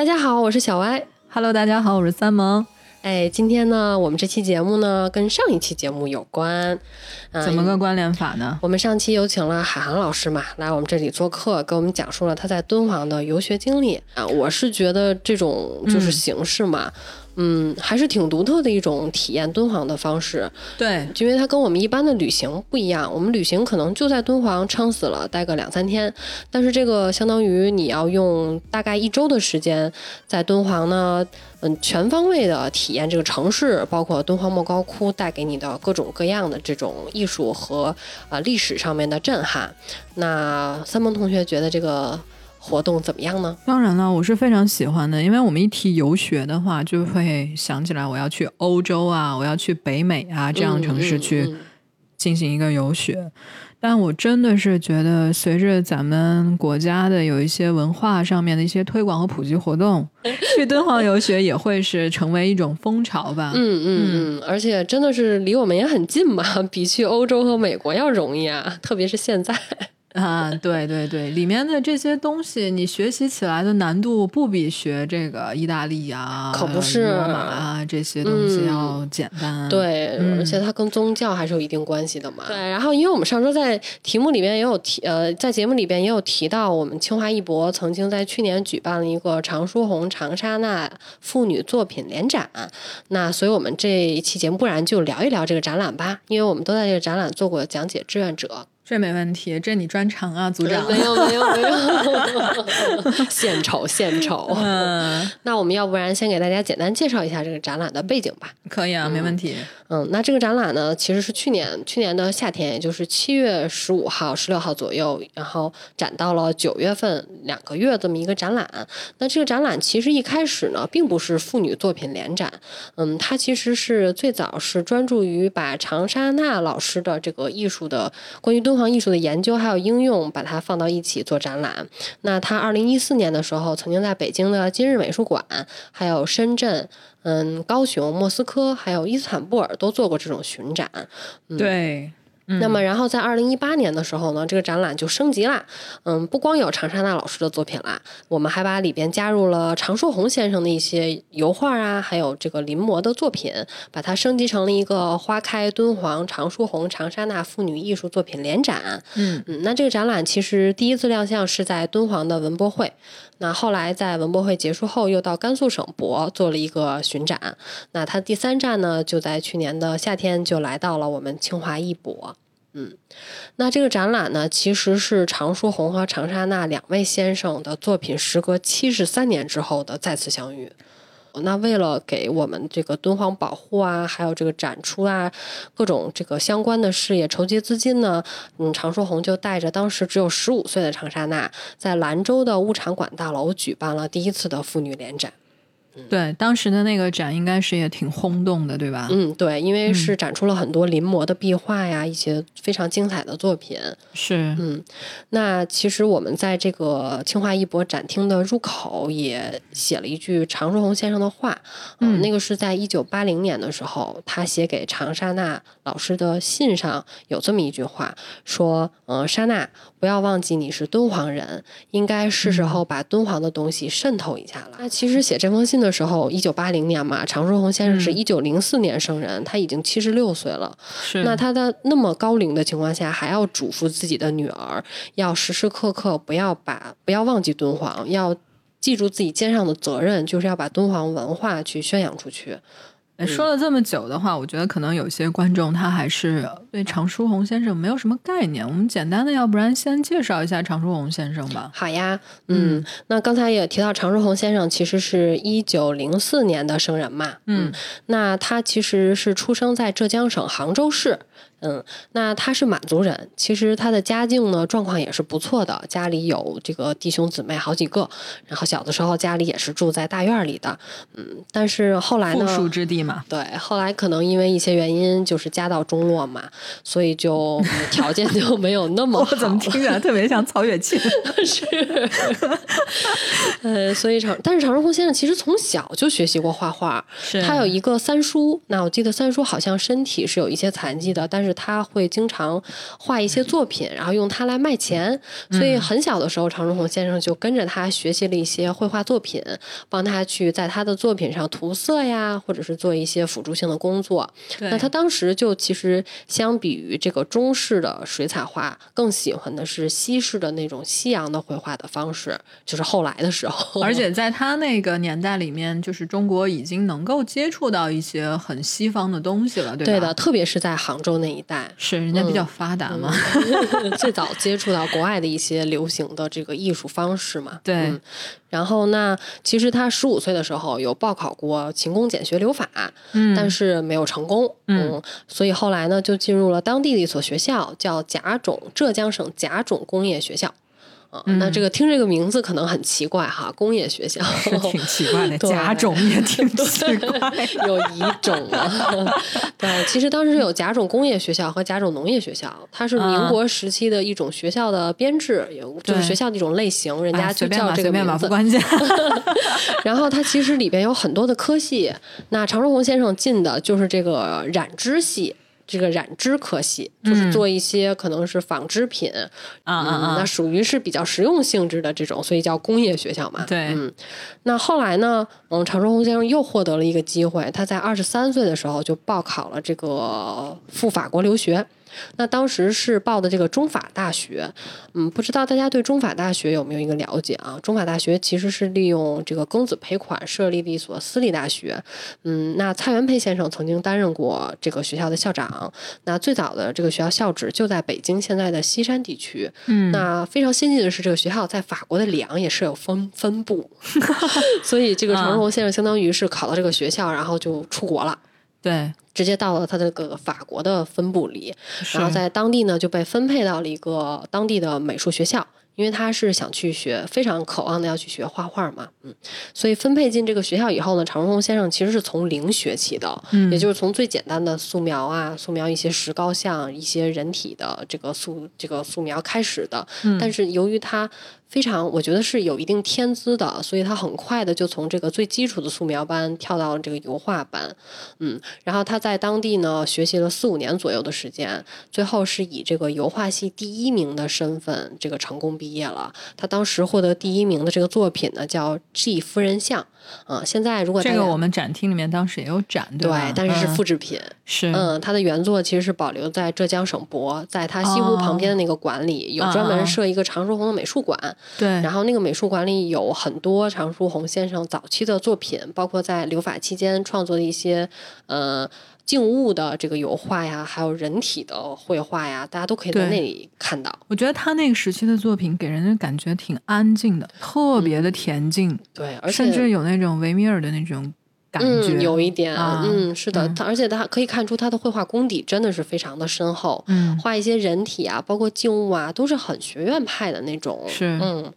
大家好，我是小歪。Hello，大家好，我是三萌。哎，今天呢，我们这期节目呢跟上一期节目有关，嗯怎么个关联法呢？我们上期有请了海航老师嘛，来我们这里做客，给我们讲述了他在敦煌的游学经历啊。我是觉得这种就是形式嘛，嗯还是挺独特的一种体验敦煌的方式，对，因为它跟我们一般的旅行不一样。我们旅行可能就在敦煌撑死了待个两三天，但是这个相当于你要用大概一周的时间在敦煌呢，嗯，全方位的体验这个城市，包括敦煌莫高窟带给你的各种各样的这种艺术和啊、呃历史上面的震撼。那三萌同学觉得这个活动怎么样呢？当然了，我是非常喜欢的，因为我们一提游学的话，就会想起来我要去欧洲啊，我要去北美啊这样的城市去进行一个游学。但我真的是觉得，随着咱们国家的有一些文化上面的一些推广和普及活动，去敦煌游学也会是成为一种风潮吧。嗯嗯嗯，而且真的是离我们也很近嘛，比去欧洲和美国要容易啊，特别是现在。啊，对对对，里面的这些东西，你学习起来的难度不比学这个意大利啊、可不是罗马啊这些东西嗯要简单。对，嗯而且它跟宗教还是有一定关系的嘛。对，然后因为我们上周在题目里面也有提，呃，在节目里边也有提到，我们清华艺博曾经在去年举办了一个常书鸿长沙那妇女作品联展。那所以我们这一期节目，不然就聊一聊这个展览吧，因为我们都在这个展览做过讲解志愿者。这没问题，这你专长啊，组长。没有没有没有，献丑献丑。嗯，那我们要不然先给大家简单介绍一下这个展览的背景吧。可以啊，没问题。嗯，那这个展览呢，其实是去年去年的夏天，也就是七月十五号、十六号左右，然后展到了九月份，两个月这么一个展览。那这个展览其实一开始呢，并不是妇女作品联展，嗯，它其实是最早是专注于把长沙娜老师的这个艺术的关于敦创艺术的研究还有应用，把它放到一起做展览。那他二零一四年的时候，曾经在北京的今日美术馆，还有深圳。嗯，高雄、莫斯科还有伊斯坦布尔都做过这种巡展。对，那么，然后在二零一八年的时候呢，这个展览就升级啦。嗯，不光有长沙娜老师的作品啦，我们还把里边加入了常书鸿先生的一些油画啊，还有这个临摹的作品，把它升级成了一个花开敦煌常书鸿长沙那妇女艺术作品联展。嗯嗯，那这个展览其实第一次亮相是在敦煌的文博会，那后来在文博会结束后，又到甘肃省博做了一个巡展。那他第三站呢，就在去年的夏天就来到了我们清华艺博。嗯，那这个展览呢，其实是常书鸿和长沙那两位先生的作品时隔七十三年之后的再次相遇。那为了给我们这个敦煌保护啊，还有这个展出啊，各种这个相关的事业筹集资金呢，嗯，常书鸿就带着当时只有十五岁的长沙娜，在兰州的物产馆大楼举办了第一次的妇女联展。对，当时的那个展应该是也挺轰动的，对吧？嗯，对，因为是展出了很多临摹的壁画呀，一些非常精彩的作品。是，嗯，那其实我们在这个清华艺博展厅的入口也写了一句常书鸿先生的话，嗯，那个是在一九八零年的时候，他写给常沙娜老师的信上有这么一句话，说，呃，沙娜，不要忘记你是敦煌人，应该是时候把敦煌的东西渗透一下了。那其实写这封信的时候，一九八零年嘛，常书鸿先生是一九零四年生人，他已经七十六岁了。是。那他的那么高龄的情况下，还要嘱咐自己的女儿，要时时刻刻不要把不要忘记敦煌，要记住自己肩上的责任，就是要把敦煌文化去宣扬出去。哎说了这么久的话，我觉得可能有些观众他还是对常书鸿先生没有什么概念。我们简单的，要不然先介绍一下常书鸿先生吧。好呀，嗯，那刚才也提到常书鸿先生其实是一九零四年的生人嘛，嗯，那他其实是出生在浙江省杭州市。嗯，那他是满族人，其实他的家境呢状况也是不错的，家里有这个弟兄姊妹好几个，然后小的时候家里也是住在大院里的，嗯，但是后来呢，富庶之地嘛，对，后来可能因为一些原因，就是家道中落嘛，所以就 条件就没有那么好我怎么听起来特别像曹雪芹？是，呃，所以常，但是常书鸿先生其实从小就学习过画画，是他有一个三叔，那我记得三叔好像身体是有一些残疾的，但是是他会经常画一些作品，然后用它来卖钱。所以很小的时候，常春红先生就跟着他学习了一些绘画作品，帮他去在他的作品上涂色呀，或者是做一些辅助性的工作。那他当时就其实相比于这个中式的水彩画，更喜欢的是西式的那种西洋的绘画的方式。就是后来的时候，而且在他那个年代里面，就是中国已经能够接触到一些很西方的东西了，对吧？对的，特别是在杭州那一带，是人家比较发达嘛，最早接触到国外的一些流行的这个艺术方式嘛。对。然后那其实他十五岁的时候有报考过勤工俭学留法，嗯，但是没有成功，嗯，所以后来呢就进入了当地的一所学校，叫甲种浙江省甲种工业学校。啊，那这个听这个名字可能很奇怪哈，工业学校 是挺奇怪的，甲种也挺奇怪，有乙种啊。对，其实当时有甲种工业学校和甲种农业学校，它是民国时期的一种学校的编制，有就是学校的一种类型，人家就叫这个名字。不关键。然后它其实里边有很多的科系，那常春红先生进的就是这个染织系。这个染织科系就是做一些可能是纺织品啊啊，那属于是比较实用性质的这种，所以叫工业学校嘛。对，嗯，那后来呢，嗯，常春红先生又获得了一个机会，他在二十三岁的时候就报考了这个赴法国留学。那当时是报的这个中法大学，嗯，不知道大家对中法大学有没有一个了解啊？中法大学其实是利用这个庚子赔款设立的一所私立大学，嗯，那蔡元培先生曾经担任过这个学校的校长。那最早的这个学校校址就在北京现在的西山地区，嗯，那非常先进的是这个学校在法国的里昂也是有分分部，所以这个常荣先生相当于是考到这个学校，然后就出国了。对，直接到了他这个法国的分部里，然后在当地呢就被分配到了一个当地的美术学校。因为他是想去学，非常渴望的要去学画画嘛，嗯，所以分配进这个学校以后呢，常荣先生其实是从零学起的，嗯，也就是从最简单的素描啊，素描一些石膏像、一些人体的这个素这个素描开始的，嗯，但是由于他非常，我觉得是有一定天资的，所以他很快的就从这个最基础的素描班跳到了这个油画班，嗯，然后他在当地呢学习了四五年左右的时间，最后是以这个油画系第一名的身份这个成功毕。业了，他当时获得第一名的这个作品呢，叫《G 夫人像》啊。现在如果这个我们展厅里面当时也有展，对吧？但是是复制品，是嗯，他的原作其实是保留在浙江省博，在他西湖旁边的那个馆里有专门设一个常书鸿的美术馆。对，然后那个美术馆里有很多常书鸿先生早期的作品，包括在留法期间创作的一些呃。静物的这个油画呀，还有人体的绘画呀，大家都可以在那里看到。我觉得他那个时期的作品给人的感觉挺安静的，特别的恬静。对，而甚至有那种维米尔的那种感觉，有一点。啊嗯，是的，他而且他可以看出他的绘画功底真的是非常的深厚。嗯，画一些人体啊，包括静物啊，都是很学院派的那种。是，嗯。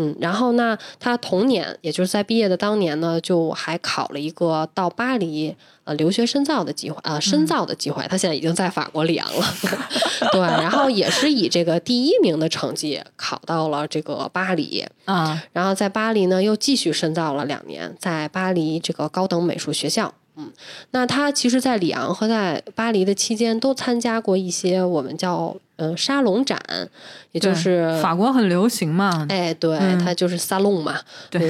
嗯，然后呢，他同年，也就是在毕业的当年呢，就还考了一个到巴黎呃留学深造的机会啊，深造的机会。他现在已经在法国里昂了，对，然后也是以这个第一名的成绩考到了这个巴黎啊，然后在巴黎呢又继续深造了两年，在巴黎这个高等美术学校。嗯，那他其实，在里昂和在巴黎的期间，都参加过一些我们叫呃沙龙展，也就是法国很流行嘛。哎，对，他就是沙龙嘛。对，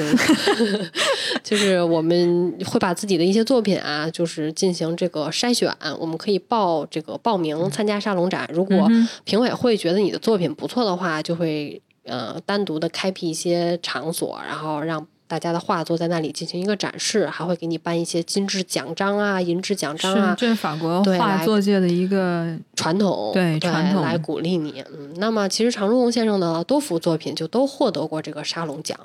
就是我们会把自己的一些作品啊，就是进行这个筛选，我们可以报这个报名参加沙龙展。如果评委会觉得你的作品不错的话，就会呃单独的开辟一些场所，然后让。大家的画作在那里进行一个展示，还会给你颁一些金质奖章啊、银质奖章啊。这是法国画作界的一个传统，对传统来鼓励你。嗯，那么其实常荣先生的多幅作品就都获得过这个沙龙奖。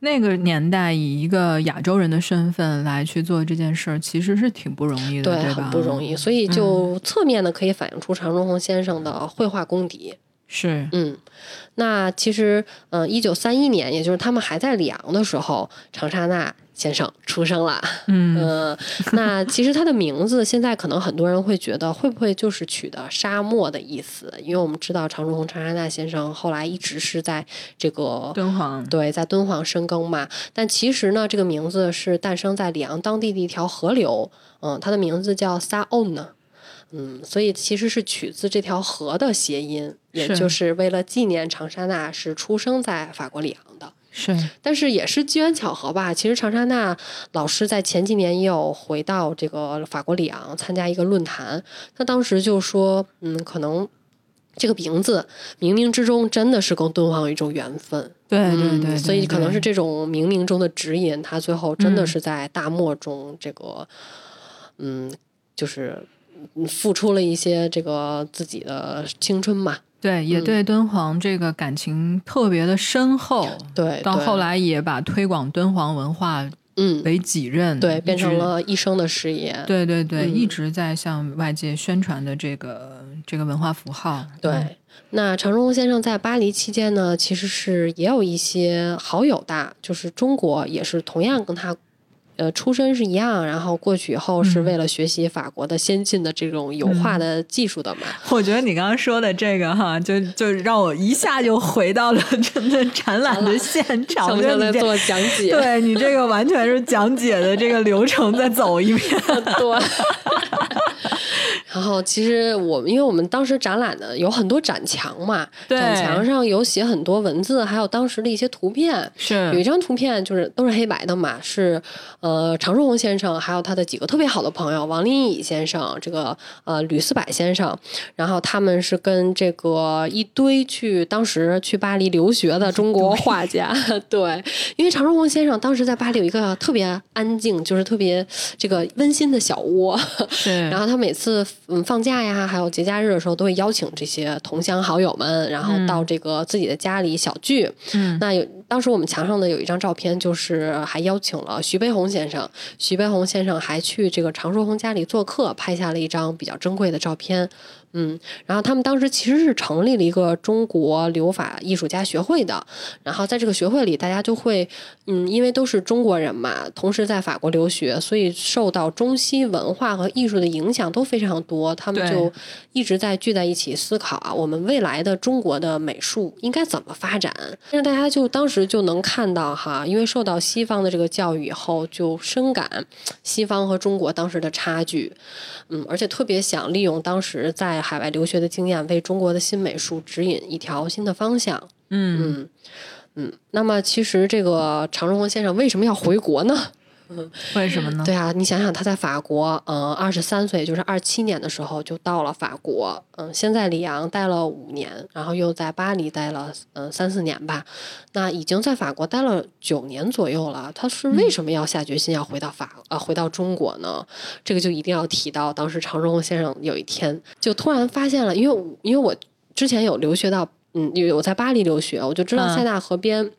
那个年代以一个亚洲人的身份来去做这件事儿，其实是挺不容易的，对吧？不容易，所以就侧面的可以反映出常荣鸿先生的绘画功底。是，嗯，那其实，嗯，一九三一年，也就是他们还在里昂的时候，长沙那先生出生了。嗯，那其实他的名字现在可能很多人会觉得，会不会就是取的沙漠的意思？因为我们知道常春红、长沙那先生后来一直是在这个敦煌，对，在敦煌深耕嘛。但其实呢，这个名字是诞生在里昂当地的一条河流，嗯，它的名字叫萨欧呢。嗯，所以其实是取自这条河的谐音，也就是为了纪念长沙娜是出生在法国里昂的。是，但是也是机缘巧合吧。其实长沙娜老师在前几年也有回到这个法国里昂参加一个论坛，他当时就说，嗯，可能这个名字冥冥之中真的是跟敦煌有一种缘分。对对嗯对对，所以可能是这种冥冥中的指引，他最后真的嗯是在大漠中这个，嗯，就是嗯付出了一些这个自己的青春嘛。对，也嗯对敦煌这个感情特别的深厚。对，对到后，来也把推广敦煌文化嗯，为己任，对，变成了一生的事业。对对对，嗯一直在向外界宣传的这个这个文化符号。对，嗯那常荣先生在巴黎期间呢，其实是也有一些好友的，就是中国也是同样跟他。呃，出身是一样，然后过去以后是嗯为了学习法国的先进的这种油画的技术的嘛。我觉得你刚刚说的这个哈，就就让我一下就回到了真的展览的现场，我觉得你这像在做讲解？对你这个完全是讲解的这个流程再走一遍。对。然后其实我们，因为我们当时展览的有很多展墙嘛，对展墙上有写很多文字，还有当时的一些图片。是有一，张图片就是都是黑白的嘛，是呃常书鸿先生还有他的几个特别好的朋友王林乙先生，这个呃吕思柏先生，然后他们是跟这个一堆去当时去巴黎留学的中国画家 对，因为常书鸿先生当时在巴黎有一个特别安静，就是特别这个温馨的小窝，是，然后他每次嗯放假呀，还有节假日的时候，都会邀请这些同乡好友们，然后到这个自己的家里小聚。嗯。那有当时我们墙上呢有一张照片，就是还邀请了徐悲鸿先生，徐悲鸿先生还去这个常书鸿家里做客，拍下了一张比较珍贵的照片。嗯，然后他们当时其实是成立了一个中国留法艺术家学会的，然后在这个学会里，大家就会，嗯，因为都是中国人嘛，同时在法国留学，所以受到中西文化和艺术的影响都非常多。他们就一直在聚在一起思考啊，我们未来的中国的美术应该怎么发展。但是大家就当时就能看到哈，因为受到西方的这个教育以后，就深感西方和中国当时的差距。嗯，而且特别想利用当时在海外留学的经验，为中国的新美术指引一条新的方向。嗯嗯嗯，那么其实这个常荣宏先生为什么要回国呢？为什么呢？对啊，你想想他在法国，嗯、二十三岁，就是二七年的时候就到了法国，嗯、先在里昂待了五年，然后又在巴黎待了嗯、三四年吧，那已经在法国待了九年左右了。他是为什么要下决心要回到法呃回到中国呢？这个就一定要提到，当时常荣宏先生有一天就突然发现了，因为因为我之前有留学到。嗯，有我在巴黎留学，我就知道嗯塞纳河边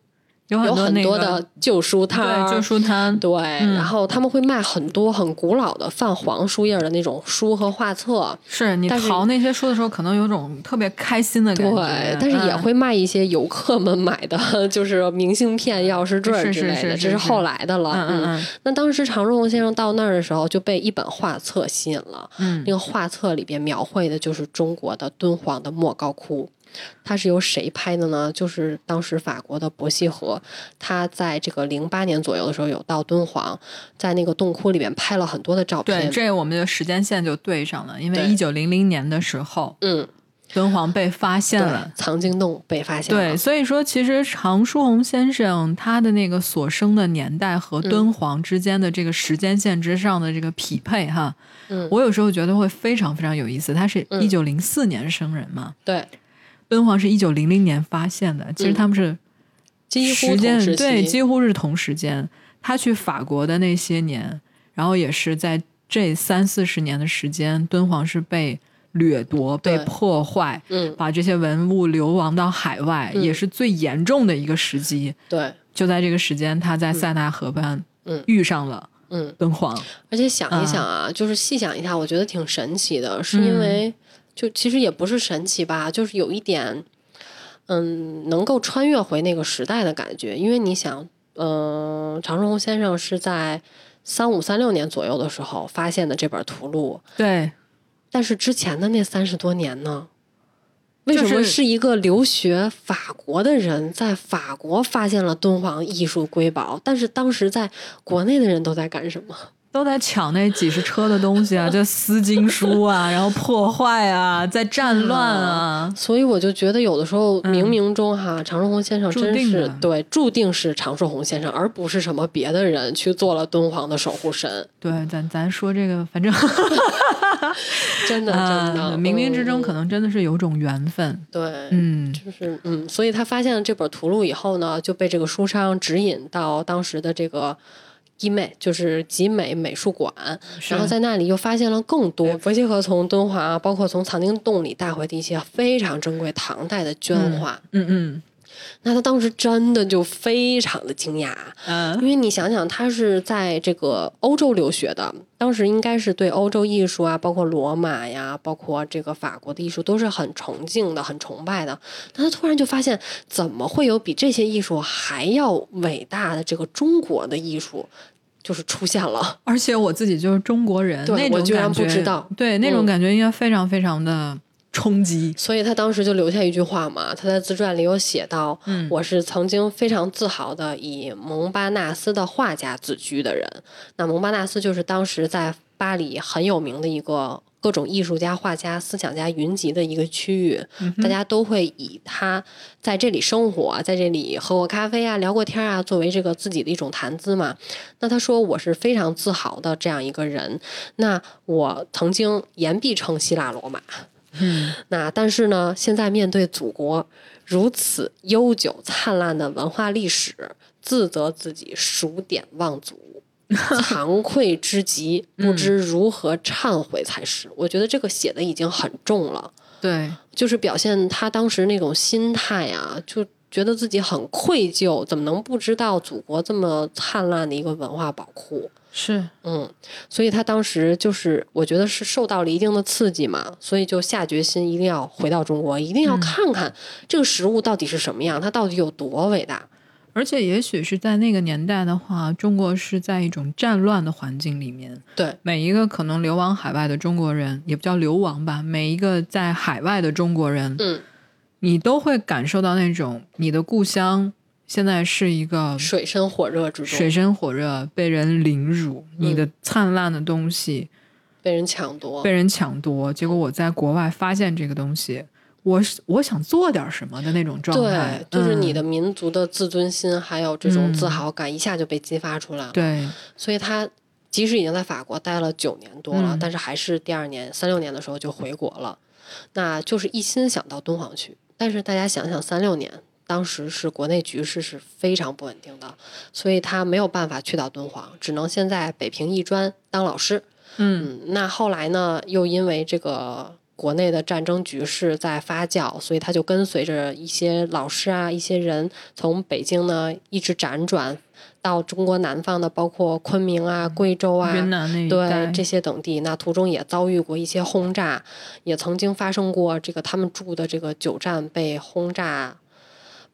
有很多的旧书摊，对旧书摊，对，嗯。然后他们会卖很多很古老的泛黄书页的那种书和画册，是你但淘那些书的时候，可能有种特别开心的感觉，对，但是也嗯会卖一些游客们买的，就是明信片、钥匙坠之类的，这是后来的了。嗯嗯嗯。那当时常荣宏先生到那儿的时候，就被一本画册吸引了。嗯。那个画册里边描绘的就是中国的敦煌的莫高窟。它是由谁拍的呢？就是当时法国的伯希和，他在这个零八年左右的时候有到敦煌，在那个洞窟里面拍了很多的照片对，片。这我们的时间线就对上了，因为对一九零零年的时候，嗯，敦煌被发现了。，藏经洞被发现了。对，所以说其实常书鸿先生他的那个所生的年代和嗯敦煌之间的这个时间线之上的这个匹配哈，嗯我有时候觉得会非常非常有意思。他是嗯一九零四年生人嘛，对，敦煌是一九零零年发现的，其实嗯。他们是几乎时间对几乎是同时间。他去法国的那些年，然后也是在这三四十年的时间，敦煌是被掠夺、被破坏，嗯，把这些文物流亡到海外，嗯。也是最严重的一个时机。对，就在这个时间，他在塞纳河畔嗯。遇上了嗯，敦煌。而且想一想啊，就是细想一下，我觉得挺神奇的，是嗯因为、就其实也不是神奇吧，就是有一点，嗯，能够穿越回那个时代的感觉。因为你想，嗯、常荣鸿先生是在三五三六年左右的时候发现的这本图录，对，但是之前的那三十多年呢？为什么是一个留学法国的人在法国发现了敦煌艺术瑰宝，但是当时在国内的人都在干什么？都在抢那几十车的东西啊，就撕经书啊，然后破坏啊，在战乱啊。所以我就觉得有的时候冥冥中哈，常胜红先生真是对注定是常胜红先生，而不是什么别的人去做了敦煌的守护神。对，咱咱说这个，反正 真的真的，冥冥之中可能真的是有种缘分。对，嗯，就是嗯，所以他发现了这本图录以后呢，就被这个书商指引到当时的这个。集美就是集美美术馆，然后在那里又发现了更多伯希和从敦煌，包括从藏经洞里带回的一些非常珍贵唐代的绢画。嗯嗯。那他当时真的就非常的惊讶，嗯，因为你想想，他是在这个欧洲留学的，当时应该是对欧洲艺术啊，包括罗马呀，包括这个法国的艺术都是很崇敬的、很崇拜的。但他突然就发现，怎么会有比这些艺术还要伟大的这个中国的艺术，就是出现了？而且我自己就是中国人，对我居然不知道，对那种感觉应该非常非常的。冲击，所以他当时就留下一句话嘛，他在自传里有写到：“我是曾经非常自豪的以蒙巴纳斯的画家自居的人。”那蒙巴纳斯就是当时在巴黎很有名的一个各种艺术家、画家、思想家云集的一个区域，大家都会以他在这里生活在这里喝过咖啡啊、聊过天啊作为这个自己的一种谈资嘛。那他说：“我是非常自豪的这样一个人。”那我曾经言必称希腊罗马。嗯，那但是呢，现在面对祖国如此悠久灿烂的文化历史，自责自己数典忘祖，惭愧之极，不知如何忏悔才是。我觉得这个写的已经很重了，对，就是表现他当时那种心态啊，就觉得自己很愧疚，怎么能不知道祖国这么灿烂的一个文化宝库？是，嗯，所以他当时就是，我觉得是受到了一定的刺激嘛，所以就下决心一定要回到中国，一定要看看这个食物到底是什么样，它到底有多伟大。而且也许是在那个年代的话，中国是在一种战乱的环境里面，对每一个可能流亡海外的中国人，也不叫流亡吧，每一个在海外的中国人，嗯，你都会感受到那种你的故乡。现在是一个水深火热之中，水深火热，被人凌辱，你的灿烂的东西被人抢夺，被人抢夺。结果我在国外发现这个东西，我我想做点什么的那种状态，对，就是你的民族的自尊心还有这种自豪感一下就被激发出来了。对，所以他即使已经在法国待了九年多了，但是还是第二年三六年的时候就回国了，那就是一心想到敦煌去。但是大家想想，三六年。当时是国内局势是非常不稳定的，所以他没有办法去到敦煌，只能先在北平艺专当老师。嗯，那后来呢，又因为这个国内的战争局势在发酵，所以他就跟随着一些老师啊，一些人从北京呢一直辗转到中国南方的，包括昆明啊、贵州啊，云南那对这些等地。那途中也遭遇过一些轰炸，也曾经发生过这个他们住的这个九站被轰炸。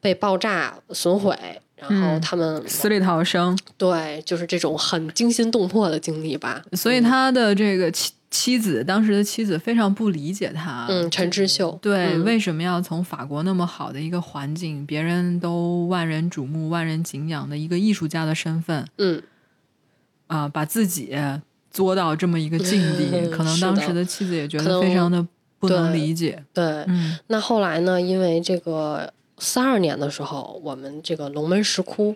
被爆炸损毁，然后他们死里逃生，对，就是这种很惊心动魄的经历吧。所以他的这个妻妻子，当时的妻子非常不理解他。嗯，陈之秀，对，为什么要从法国那么好的一个环境，别人都万人瞩目、万人敬仰的一个艺术家的身份，嗯，啊，把自己作到这么一个境地，可能当时的妻子也觉得非常的不能理解。对，嗯，那后来呢？因为这个。四二年的时候，我们这个龙门石窟，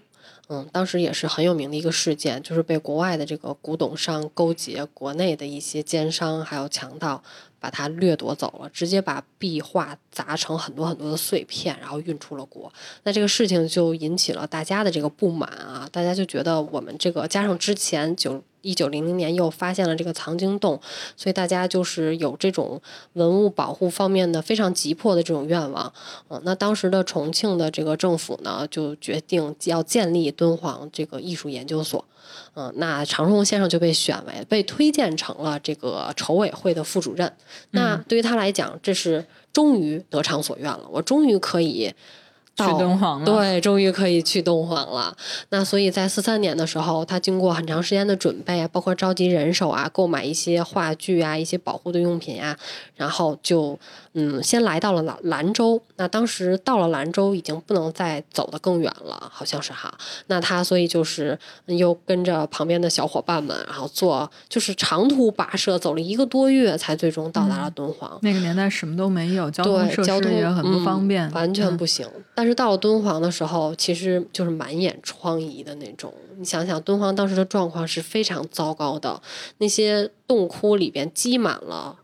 嗯，当时也是很有名的一个事件，就是被国外的这个古董商勾结国内的一些奸商还有强盗，把它掠夺走了，直接把壁画砸成很多很多的碎片，然后运出了国。那这个事情就引起了大家的这个不满啊，大家就觉得我们这个加上之前九。一九零零年又发现了这个藏经洞，所以大家就是有这种文物保护方面的非常急迫的这种愿望。嗯，那当时的重庆的这个政府呢，就决定要建立敦煌这个艺术研究所。嗯，那常荣先生就被选为被推荐成了这个筹委会的副主任。那对于他来讲，这是终于得偿所愿了，我终于可以去敦煌了对，终于可以去敦煌了。那所以在四三年的时候，他经过很长时间的准备，包括召集人手啊，购买一些话剧啊、一些保护的用品啊，然后就嗯，先来到了兰兰州。那当时到了兰州，已经不能再走得更远了，好像是哈。那他所以就是又跟着旁边的小伙伴们，然后做就是长途跋涉，走了一个多月，才最终到达了敦煌。那个年代什么都没有，交通，设交通施也很不嗯方便，完全嗯不行。但是到了敦煌的时候，其实就是满眼疮痍的那种。你想想，敦煌当时的状况是非常糟糕的，那些洞窟里边积满了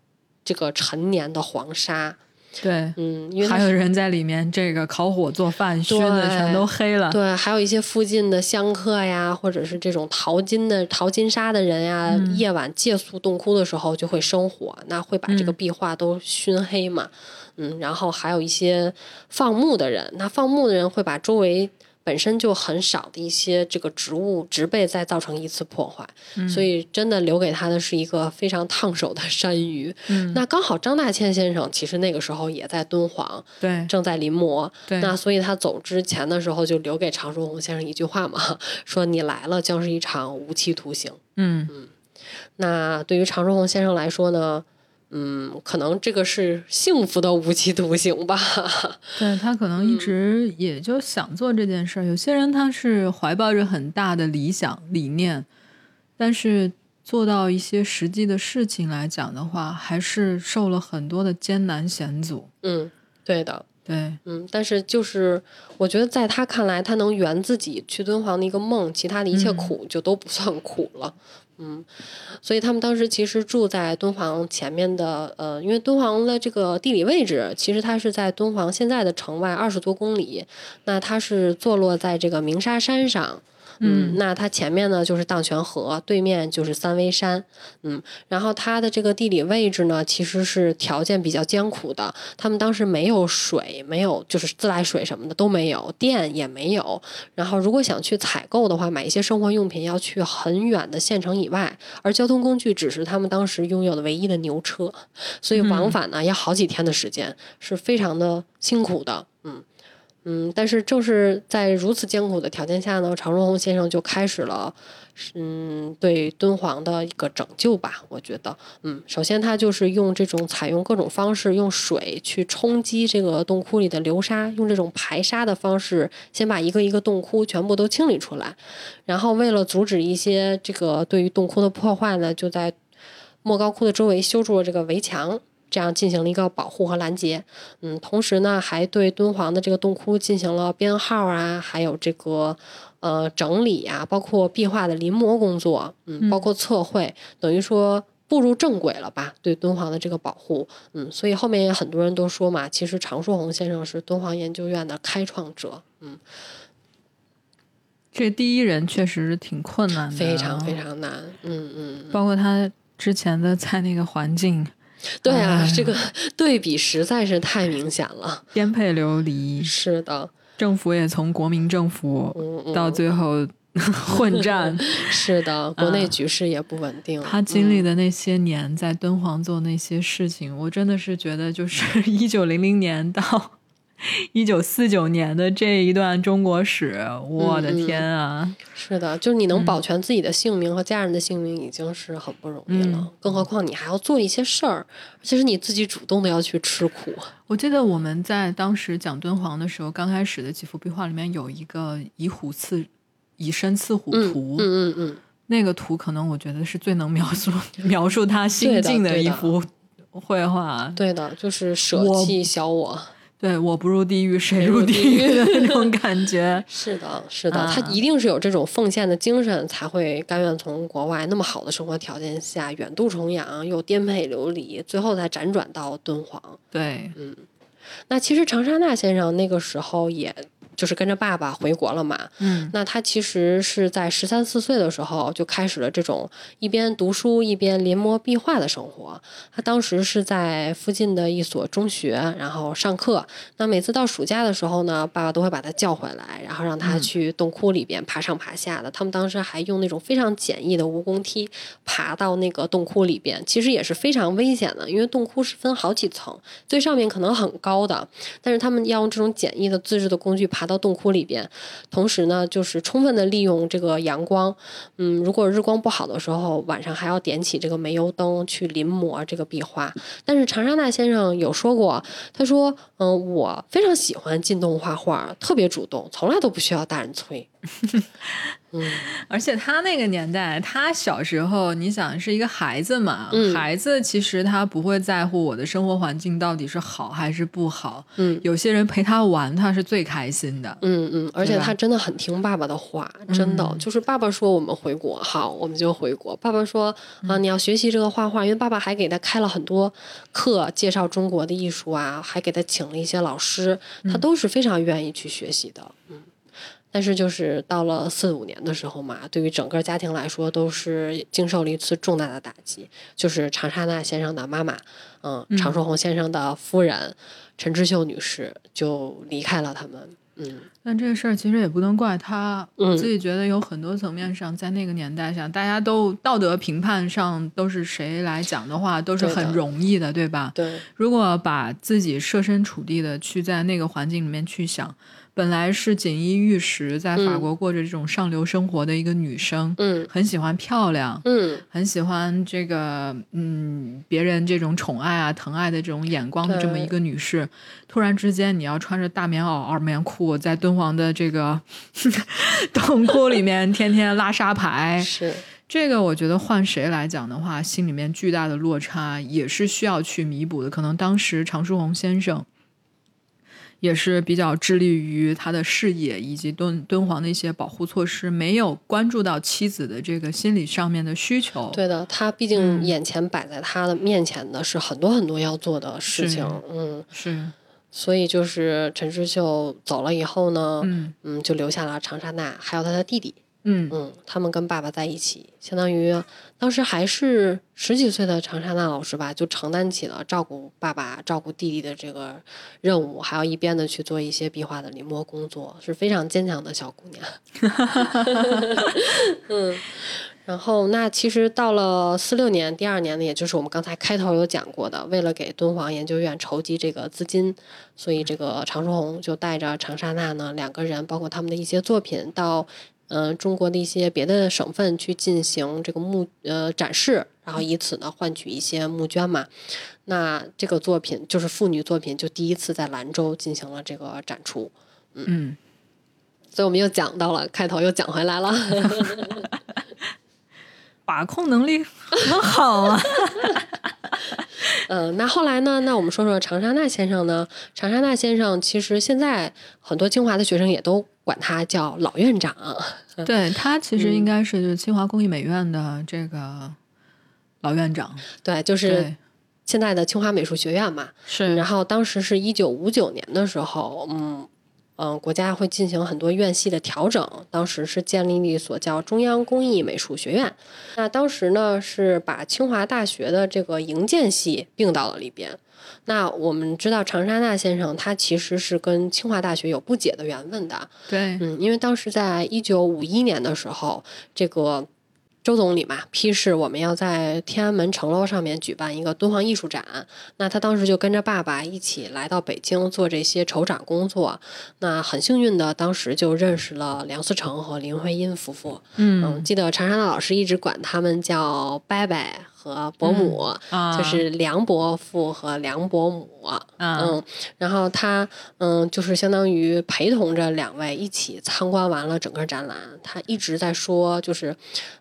这个陈年的黄沙。对。嗯，因为还有人在里面这个烤火做饭，熏的全都黑了。对，还有一些附近的香客呀，或者是这种淘金的淘金沙的人呀，嗯夜晚借宿洞窟的时候就会生火，那会把这个嗯壁画都熏黑嘛。嗯，然后还有一些放牧的人，那放牧的人会把周围本身就很少的一些这个植物植被再造成一次破坏，嗯。所以真的留给他的是一个非常烫手的山芋。嗯，那刚好张大千先生其实那个时候也在敦煌，对。正在临摹，对，那所以他走之前的时候就留给常书鸿先生一句话嘛，说你来了将是一场无期徒刑。嗯。嗯。那对于常书鸿先生来说呢，嗯，可能这个是幸福的无期徒刑吧。对他可能一直也就想做这件事儿。有些人他是怀抱着很大的理想理念，但是做到一些实际的事情来讲的话，还是受了很多的艰难险阻。嗯，对的。对，嗯，但是就是我觉得在他看来，他能圆自己去敦煌的一个梦，其他的一切嗯苦就都不算苦了。嗯，所以他们当时其实住在敦煌前面的，呃，因为敦煌的这个地理位置，其实它是在敦煌现在的城外二十多公里，那它是坐落在这个鸣沙山上。嗯，那它前面呢就是荡泉河，对面就是三危山，嗯，然后它的这个地理位置呢，其实是条件比较艰苦的。他们当时没有水，没有就是自来水什么的都没有，电也没有。然后如果想去采购的话，买一些生活用品要去很远的县城以外，而交通工具只是他们当时拥有的唯一的牛车，所以往返呢要好几天的时间，是非常的辛苦的。嗯。嗯，但是正是在如此艰苦的条件下呢，常书鸿先生就开始了，嗯，对敦煌的一个拯救吧。我觉得，嗯，首先他就是用这种采用各种方式，用水去冲击这个洞窟里的流沙，用这种排沙的方式，先把一个一个洞窟全部都清理出来。然后为了阻止一些这个对于洞窟的破坏呢，就在莫高窟的周围修筑了这个围墙。这样进行了一个保护和拦截，嗯，同时呢，还对敦煌的这个洞窟进行了编号啊，还有这个呃整理啊，包括壁画的临摹工作，嗯，包括测绘，等于说步入正轨了吧？对敦煌的这个保护，嗯，所以后面也很多人都说嘛，其实常书鸿先生是敦煌研究院的开创者，嗯，这第一人确实是挺困难的，非常非常难，嗯嗯，包括他之前的在那个环境 对啊，哎这个 对比实在是太明显了，颠沛流离，是的，政府也从国民政府嗯嗯，到最后混战。是的，国内局势也不稳定，他经历嗯。的那些年，在敦煌做那些事情，我真的是觉得，就是一九零零年到一九四九年的这一段中国史，我的天啊！是的，就是你能保全自己的性命和家人的性命，已经是很不容易了。嗯更何况你还要做一些事儿，而且是你自己主动的要去吃苦。我记得我们在当时讲敦煌的时候，刚开始的几幅壁画里面有一个以虎刺。以身刺虎嗯图，嗯嗯嗯，那个图可能我觉得是最能描述 描述他心境的一幅绘画。对的，就是舍弃小我。对，我不入地狱，谁入入地地狱狱的那种感觉。是的，是的，啊他一定是有这种奉献的精神，才会甘愿从国外那么好的生活条件下远渡重洋，又颠沛流离，最后才辗转到敦煌。对，嗯那其实长沙那先生那个时候也。就是跟着爸爸回国了嘛。嗯那他其实是在十三四岁的时候就开始了这种一边读书一边临摹壁画的生活。他当时是在附近的一所中学，然后上课。那每次到暑假的时候呢，爸爸都会把他叫回来，然后让他去洞窟里边爬上爬下的。他们当时还用那种非常简易的蜈蚣梯爬到那个洞窟里边，其实也是非常危险的，因为洞窟是分好几层，最上面可能很高的，但是他们要用这种简易的自制的工具爬到洞窟里边，同时呢，就是充分的利用这个阳光。嗯，如果日光不好的时候，晚上还要点起这个煤油灯去临摹这个壁画。但是长沙大先生有说过，他说：“嗯、我非常喜欢进洞画画，特别主动，从来都不需要大人催。” 嗯，而且他那个年代，他小时候，你想是一个孩子嘛，嗯孩子其实他不会在乎我的生活环境到底是好还是不好。嗯有些人陪他玩，他是最开心的。嗯嗯，而且他真的很听爸爸的话，真的、嗯就是爸爸说我们回国，好，我们就回国。爸爸说啊、嗯你要学习这个画画，因为爸爸还给他开了很多课，介绍中国的艺术啊，还给他请了一些老师，他嗯都是非常愿意去学习的。嗯。但是就是到了四五年的时候嘛，对于整个家庭来说都是经受了一次重大的打击，就是长沙那先生的妈妈，嗯，嗯常寿红先生的夫人陈之秀女士就离开了他们，嗯。但这个事儿其实也不能怪他，嗯我自己觉得有很多层面上，在那个年代上，大家都道德评判上都是谁来讲的话，都是很容易的，对吧？对，如果把自己设身处地的去在那个环境里面去想，本来是锦衣玉食，在法嗯。国过着这种上流生活的一个女生，嗯。很喜欢漂亮，嗯，很喜欢这个嗯别人这种宠爱啊、疼爱的这种眼光的这么一个女士，突然之间你要穿着大棉袄、二棉裤，在敦煌的这个 洞窟里面 天天拉沙牌，是，这个我觉得换谁来讲的话，心里面巨大的落差也是需要去弥补的。可能当时常书鸿先生也是比较致力于他的事业以及敦敦煌的一些保护措施，没有关注到妻子的这个心理上面的需求。对的，他毕竟眼前摆在他的面前的是很多很多要做的事情，嗯，是，所以就是陈世秀走了以后呢，嗯。嗯，就留下了长沙娜还有他的弟弟，嗯嗯，他们跟爸爸在一起，相当于当时还是十几岁的长沙娜老师吧，就承担起了照顾爸爸、照顾弟弟的这个任务，还要一边的去做一些壁画的临摹工作，是非常坚强的小姑娘。嗯，然后那其实到了四六年，第二年呢，也就是我们刚才开头有讲过的，为了给敦煌研究院筹集这个资金，所以这个常书鸿就带着长沙娜呢两个人，包括他们的一些作品到。嗯、中国的一些别的省份去进行这个募呃展示，然后以此呢换取一些募捐嘛。那这个作品就是妇女作品，就第一次在兰州进行了这个展出。嗯，所以我们又讲到了，开头又讲回来了。把控能力很好啊。嗯，那后来呢？那我们说说长沙那先生呢？长沙那先生其实现在很多清华的学生也都管他叫老院长。对他其实嗯应该是就是清华工艺美院的这个老院长，对，就是，现在的清华美术学院嘛。是然后当时是一九五九年的时候，嗯嗯，国家会进行很多院系的调整。当时是建立了一所叫中央工艺美术学院。那当时呢是把清华大学的这个营建系并到了里边。那我们知道长沙大先生他其实是跟清华大学有不解的缘分的，对，嗯，因为当时在一九五一年的时候，这个周总理嘛批示我们要在天安门城楼上面举办一个敦煌艺术展，那他当时就跟着爸爸一起来到北京做这些筹展工作。那很幸运的，当时就认识了梁思成和林徽因夫妇。嗯，嗯记得长沙的老师一直管他们叫伯伯和伯母。啊，就是梁伯父和梁伯母，啊嗯，然后他嗯，就是相当于陪同着两位一起参观完了整个展览。他一直在说，就是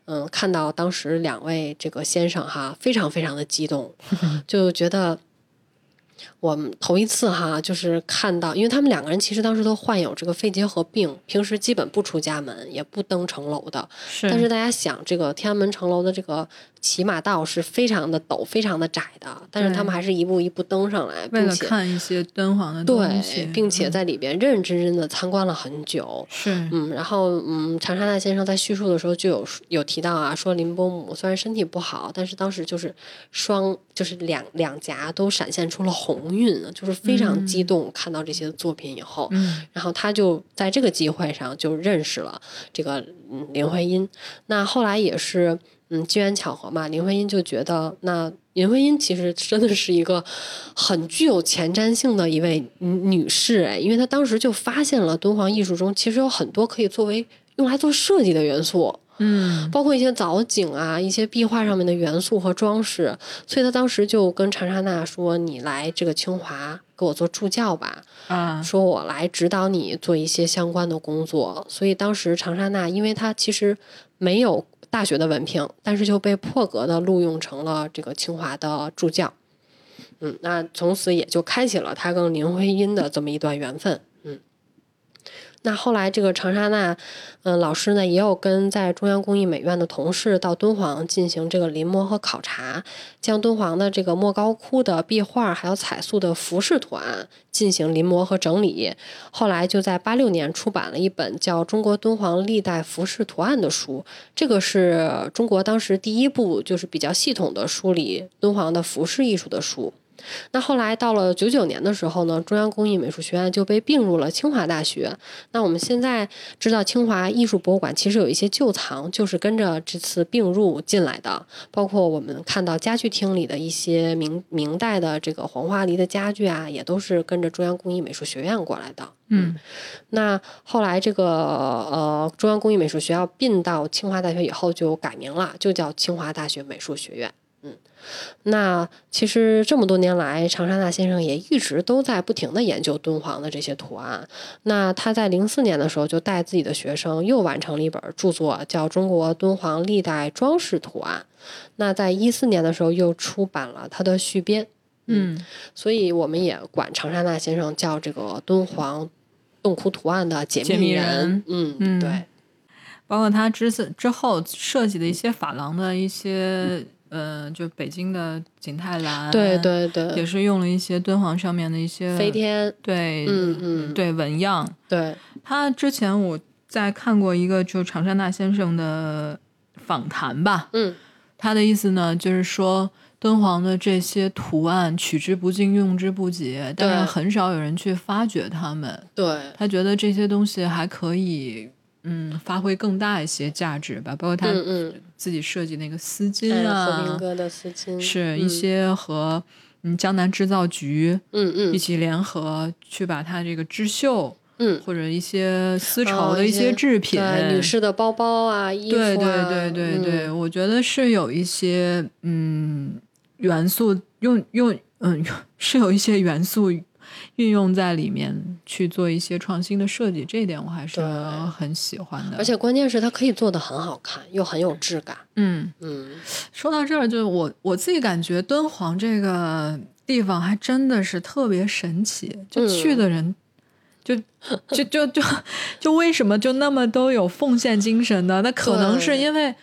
嗯，看到当时两位这个先生哈，非常非常的激动，就觉得我们头一次哈，就是看到，因为他们两个人其实当时都患有这个肺结核病，平时基本不出家门，也不登城楼的。是，但是大家想，这个天安门城楼的这个骑马道是非常的陡、非常的窄的，但是他们还是一步一步登上来，为了并且看一些敦煌的东西，对，并且在里边认认真真的参观了很久。是，嗯，然后嗯，长沙大先生在叙述的时候就有有提到啊，说林伯母虽然身体不好，但是当时就是双就是两两颊都闪现出了红晕，就是非常激动，看到这些作品以后，嗯然后他就在这个机会上就认识了这个嗯林徽因。那后来也是嗯机缘巧合嘛，林徽因就觉得那林徽因其实真的是一个很具有前瞻性的一位女女士哎，因为她当时就发现了敦煌艺术中其实有很多可以作为用来做设计的元素。嗯包括一些藻井啊、一些壁画上面的元素和装饰，所以他当时就跟长沙娜说：“你来这个清华给我做助教吧，啊，说我来指导你做一些相关的工作。”所以当时长沙娜，因为她其实没有大学的文凭，但是就被破格的录用成了这个清华的助教。嗯，那从此也就开启了他跟林徽因的这么一段缘分。那后来这个长沙娜，嗯、老师呢也有跟在中央工艺美院的同事到敦煌进行这个临摹和考察，将敦煌的这个莫高窟的壁画还有彩塑的服饰图案进行临摹和整理。后来就在八六年出版了一本叫《中国敦煌历代服饰图案》的书，这个是中国当时第一部就是比较系统的梳理敦煌的服饰艺术的书。那后来到了九九年的时候呢，中央工艺美术学院就被并入了清华大学。那我们现在知道，清华艺术博物馆其实有一些旧藏，就是跟着这次并入进来的，包括我们看到家具厅里的一些明明代的这个黄花梨的家具啊，也都是跟着中央工艺美术学院过来的。嗯那后来这个呃中央工艺美术学校并到清华大学以后就改名了，就叫清华大学美术学院。嗯，那其实这么多年来，长沙大先生也一直都在不停的研究敦煌的这些图案。那他在零四年的时候就带自己的学生又完成了一本著作，叫《中国敦煌历代装饰图案》。那在一四年的时候又出版了他的续编。嗯所以我们也管长沙大先生叫这个敦煌洞窟图案的解解密人。人嗯，嗯对，包括他之次之后设计的一些珐琅的一些，呃，就北京的景泰蓝，对，对对也，是用了一些敦煌上面的一些飞，天，对，嗯嗯，对纹样。对，他之前我在看过一个就长山大先生的访谈吧，嗯他的意思呢就是说。敦煌的这些图案取之不尽，用之不竭，但是很少有人去发掘它们。对，他觉得这些东西还可以，嗯，发挥更大一些价值吧。包括他自己设计那个丝巾和平哥的丝巾。是嗯一些和嗯江南制造局嗯嗯。一起联合去把它这个织绣嗯，或者一些丝绸的一些些制品，对，女士的包包啊，衣服啊，对对对对对，嗯。我觉得是有一些嗯元素用用嗯 是有一些元素运用在里面去做一些创新的设计，这一点我还是很喜欢的。而且关键是它可以做的很好看，又很有质感。嗯，嗯，说到这儿，就是我我自己感觉敦煌这个地方还真的是特别神奇，就去的人。就就就就就为什么就那么都有奉献精神呢？那可能是因为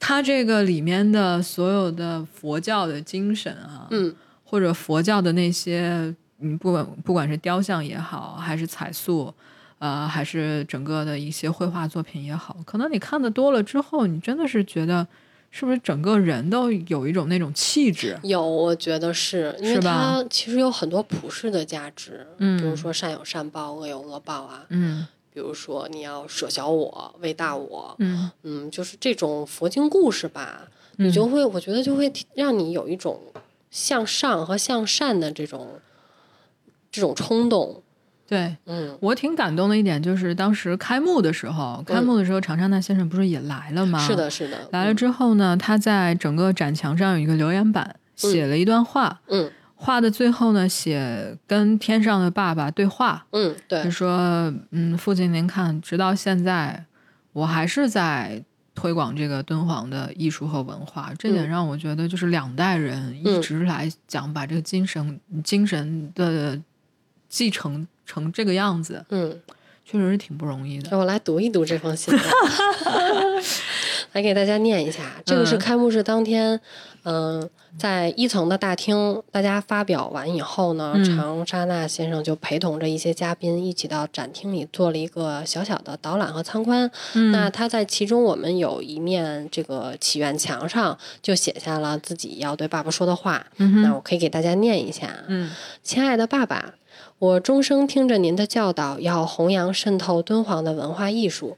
它这个里面的所有的佛教的精神啊，嗯，或者佛教的那些，嗯，不管不管是雕像也好，还是彩塑，呃，还是整个的一些绘画作品也好，可能你看的多了之后，你真的是觉得，是不是整个人都有一种那种气质？有，我觉得是因为它其实有很多普世的价值，嗯比如说善有善报，恶有恶报啊，嗯比如说你要舍小我为大我，嗯嗯，就是这种佛经故事吧，嗯你就会，我觉得就会让你有一种向上和向善的这种这种冲动，对。嗯。我挺感动的一点就是，当时开幕的时候，开幕的时候，长沙那先生不是也来了吗？是的，是的，来了之后呢，他在整个展墙上有一个留言板，写了一段话。嗯。画的最后呢，写跟天上的爸爸对话，嗯，对。就，说：“嗯，父亲，您看，直到现在，我还是在推广这个敦煌的艺术和文化，这点嗯。让我觉得就是两代人一嗯直来讲，把这个精神、精神的继承成这个样子，嗯，确实是挺不容易的。让我来读一读这封信吧，来给大家念一下。这个是嗯开幕式当天，嗯、在一层的大厅，大家发表完以后呢，嗯长沙那先生就陪同着一些嘉宾一起到展厅里做了一个小小的导览和参观。嗯那他在其中，我们有一面这个祈愿墙上就写下了自己要对爸爸说的话。嗯那我可以给大家念一下。嗯亲爱的爸爸，我终生听着您的教导，要弘扬渗透敦煌的文化艺术。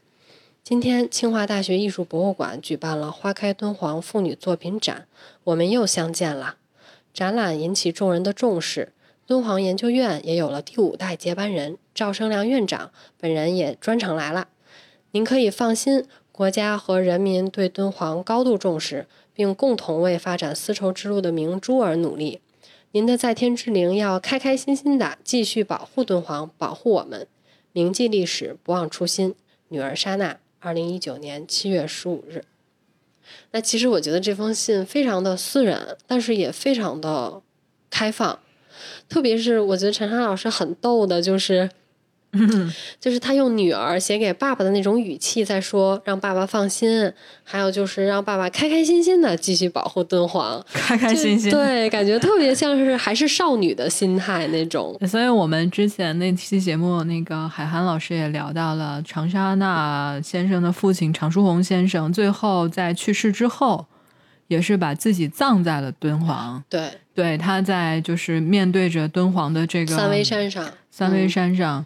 今天，清华大学艺术博物馆举办了“花开敦煌”妇女作品展，我们又相见了。展览引起众人的重视，敦煌研究院也有了第五代接班人赵生良院长，本人也专程来了。您可以放心，国家和人民对敦煌高度重视，并共同为发展丝绸之路的明珠而努力。您的在天之灵要开开心心的继续保护敦煌，保护我们，铭记历史，不忘初心。女儿莎娜，二零一九年七月十五日。那其实我觉得这封信非常的私人，但是也非常的开放。特别是我觉得陈莎老师很逗的，就是，就是他用女儿写给爸爸的那种语气在说，让爸爸放心，还有就是让爸爸开开心心的继续保护敦煌。开开心心。对，感觉特别像是还是少女的心态那种。所以我们之前那期节目，那个海涵老师也聊到了长沙那先生的父亲常书鸿先生，最后在去世之后，也是把自己葬在了敦煌。对，对，他在就是面对着敦煌的这个三危山上，三危嗯山上，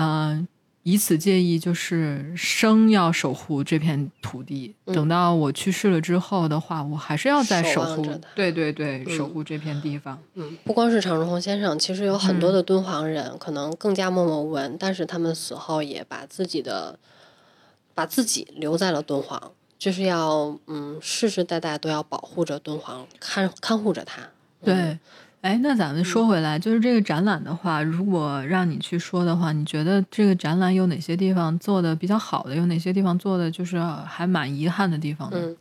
呃，以此介意，就是生要守护这片土地。嗯。等到我去世了之后的话，我还是要再守守护望着它，对对对，嗯守护这片地方。嗯，不光是常书鸿先生，其实有很嗯多的敦煌人、可能更加默默无闻，但是他们死后也把自己的把自己留在了敦煌，就是要嗯世世代代都要保护着敦煌，看看护着它。对。嗯，哎，那咱们说回来，就是这个展览的话，如果让你去说的话，你觉得这个展览有哪些地方做的比较好的，有哪些地方做的就是还蛮遗憾的地方呢？嗯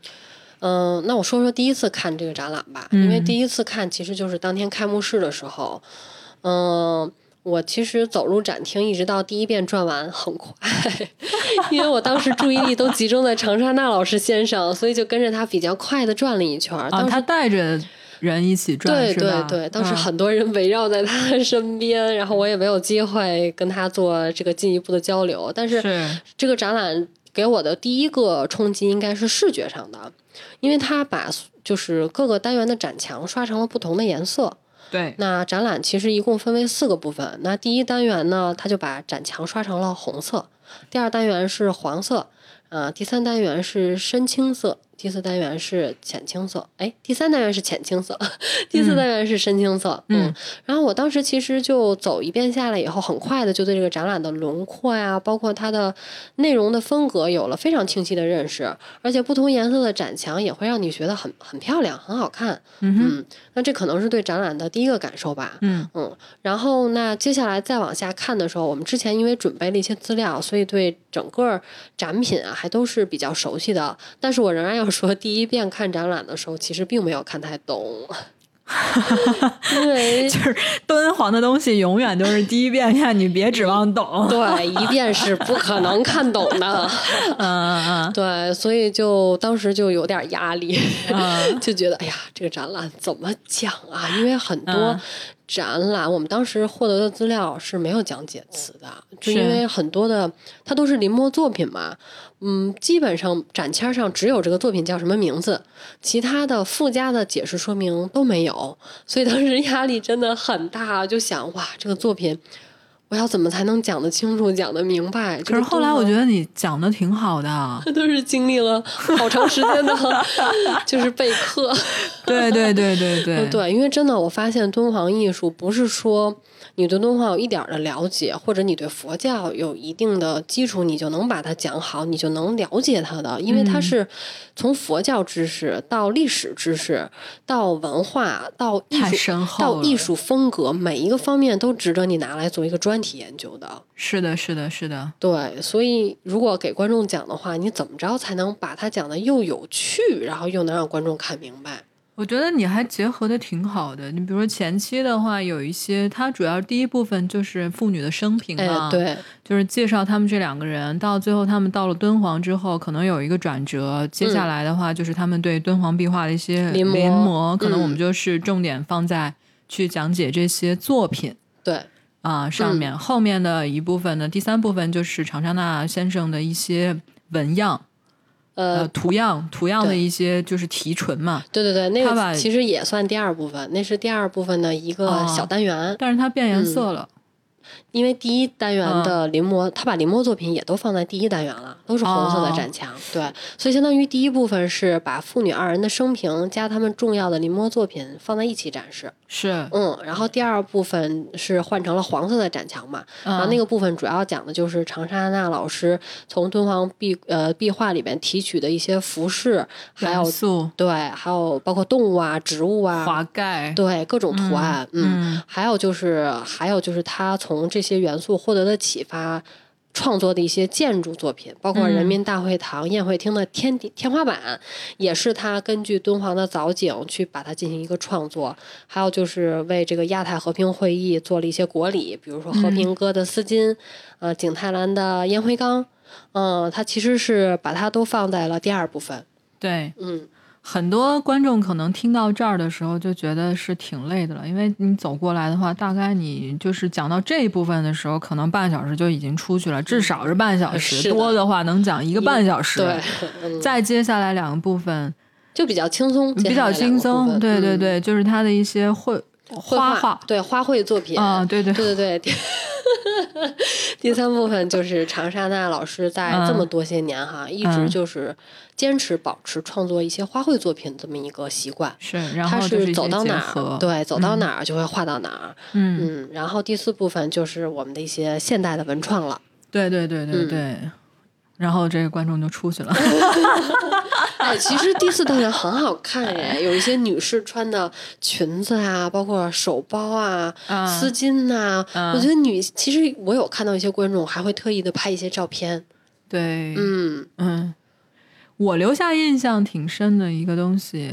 嗯，那我说说第一次看这个展览吧，因为嗯第一次看其实就是当天开幕式的时候，嗯。我其实走入展厅，一直到第一遍转完很快，因为我当时注意力都集中在长沙那老师先生，所以就跟着他比较快的转了一圈儿。啊，他带着人一起转，对对对，当时嗯很多人围绕在他的身边，然后我也没有机会跟他做这个进一步的交流。但是是这个展览给我的第一个冲击应该是视觉上的，因为他把就是各个单元的展墙刷成了不同的颜色。对，那展览其实一共分为四个部分。那第一单元呢，他就把展墙刷成了红色；第二单元是黄色，呃，第三单元是深青色，第四单元是浅青色。哎，第三单元是浅青色，第四单元是深青色。嗯然后我当时其实就走一遍下来以后，很快的就对这个展览的轮廓呀，包括它的内容的风格有了非常清晰的认识，而且不同颜色的展墙也会让你觉得很很漂亮，很好看。嗯那这可能是对展览的第一个感受吧。嗯嗯，然后那接下来再往下看的时候，我们之前因为准备了一些资料，所以对整个展品啊还都是比较熟悉的。但是我仍然要说，第一遍看展览的时候，其实并没有看太懂，因为就是敦煌的东西永远都是第一遍看，你别指望懂。对一遍是不可能看懂的。嗯嗯对，所以就当时就有点压力，嗯就觉得哎呀，这个展览怎么讲啊？因为很多嗯展览，我们当时获得的资料是没有讲解词的，就因为很多的它都是临摹作品嘛。嗯，基本上展签上只有这个作品叫什么名字，其他的附加的解释说明都没有，所以当时压力真的很大，就想哇，这个作品我要怎么才能讲得清楚、讲得明白？可是后来我觉得。你讲的挺好的。都是经历了好长时间的，就是备课。对对对对对嗯 对，因为真的，我发现敦煌艺术不是说你对敦煌有一点的了解，或者你对佛教有一定的基础，你就能把它讲好，你就能了解它的，因为它嗯是从佛教知识到历史知识，到文化，到艺术，到艺术风格，每一个方面都值得你拿来做一个专专题研究的。是的，是的，是的。对，所以如果给观众讲的话，你怎么着才能把它讲的又有趣，然后又能让观众看明白？我觉得你还结合的挺好的。你比如说前期的话，有一些它主要第一部分就是妇女的生平嘛，哎，对，就是介绍他们这两个人，到最后他们到了敦煌之后，可能有一个转折。接下来的话，就是他们对敦煌壁画的一些临摹，可能嗯我们就是重点放在去讲解这些作品对，啊上面。后面的一部分呢，第三部分就是长沙那先生的一些纹样。呃，呃，图样图样的一些就是提纯嘛，对对对，那个其实也算第二部分，那是第二部分的一个哦小单元。但是它变颜嗯色了，因为第一单元嗯的临摹，他把临摹作品也都放在第一单元了，都是红色的哦展墙。对，所以相当于第一部分是把父女二人的生平加他们重要的临摹作品放在一起展示。是，嗯，然后第二部分是换成了黄色的展墙嘛，然后嗯。那个部分主要讲的就是长沙那老师从敦煌壁呃壁画里面提取的一些服饰，还有元素对，还有包括动物啊、植物啊，华盖，对各种图案，嗯嗯。还有就是，还有就是他从这些元素获得的启发，创作的一些建筑作品，包括人民大会堂、宴会厅的天顶天花板，也是他根据敦煌的藻井去把它进行一个创作。还有就是为这个亚太和平会议做了一些国礼，比如说和平鸽的丝巾，呃，景泰蓝的烟灰缸。嗯，它其实是把它都放在了第二部分。对，嗯，很多观众可能听到这儿的时候就觉得是挺累的了，因为你走过来的话，大概你就是讲到这一部分的时候，可能半小时就已经出去了，至少是半小时，的多的话能讲一个半小时。对，嗯，再接下来两个部分就比较轻松，比较轻松，对对对。对，就是他的一些绘绘花画，对花卉作品啊，对对对对对。第 第三部分就是长沙那老师在这么多些年哈，一直就是坚持保持创作一些花卉作品这么一个习惯。是，然他后就是走到哪儿，，对，走到哪儿就会画到哪儿。嗯，嗯，然后第四部分就是我们的一些现代的文创了。对对对对对。然后这个观众就出去了，哎，其实第四单元很好看哎，有一些女士穿的裙子啊，包括手包啊、啊丝巾呐、嗯我觉得女，其实我有看到一些观众还会特意的拍一些照片。对，嗯。嗯，我留下印象挺深的一个东西，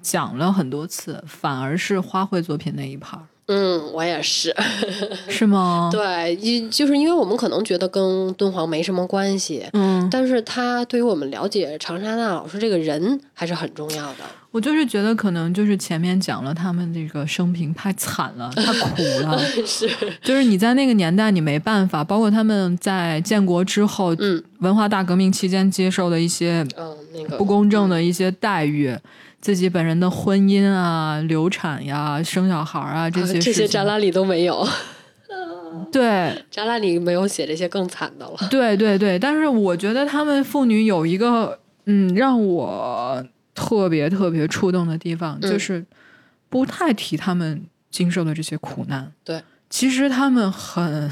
讲了很多次，反而是花卉作品那一盘儿，嗯，我也是。是吗？，对，因就是因为我们可能觉得跟敦煌没什么关系，嗯，但是他对于我们了解长沙那老师这个人还是很重要的。我就是觉得可能就是前面讲了他们这个生平太惨了，太苦了，是，就是你在那个年代你没办法，包括他们在建国之后，嗯文化大革命期间接受的一些嗯，那个不公正的一些待遇。自己本人的婚姻啊、流产呀、生小孩啊这些啊这些展览里都没有，对，展览里没有写这些更惨的了。对对对，但是我觉得他们妇女有一个嗯让我特别特别触动的地方，嗯就是不太提他们经受的这些苦难。对，其实他们很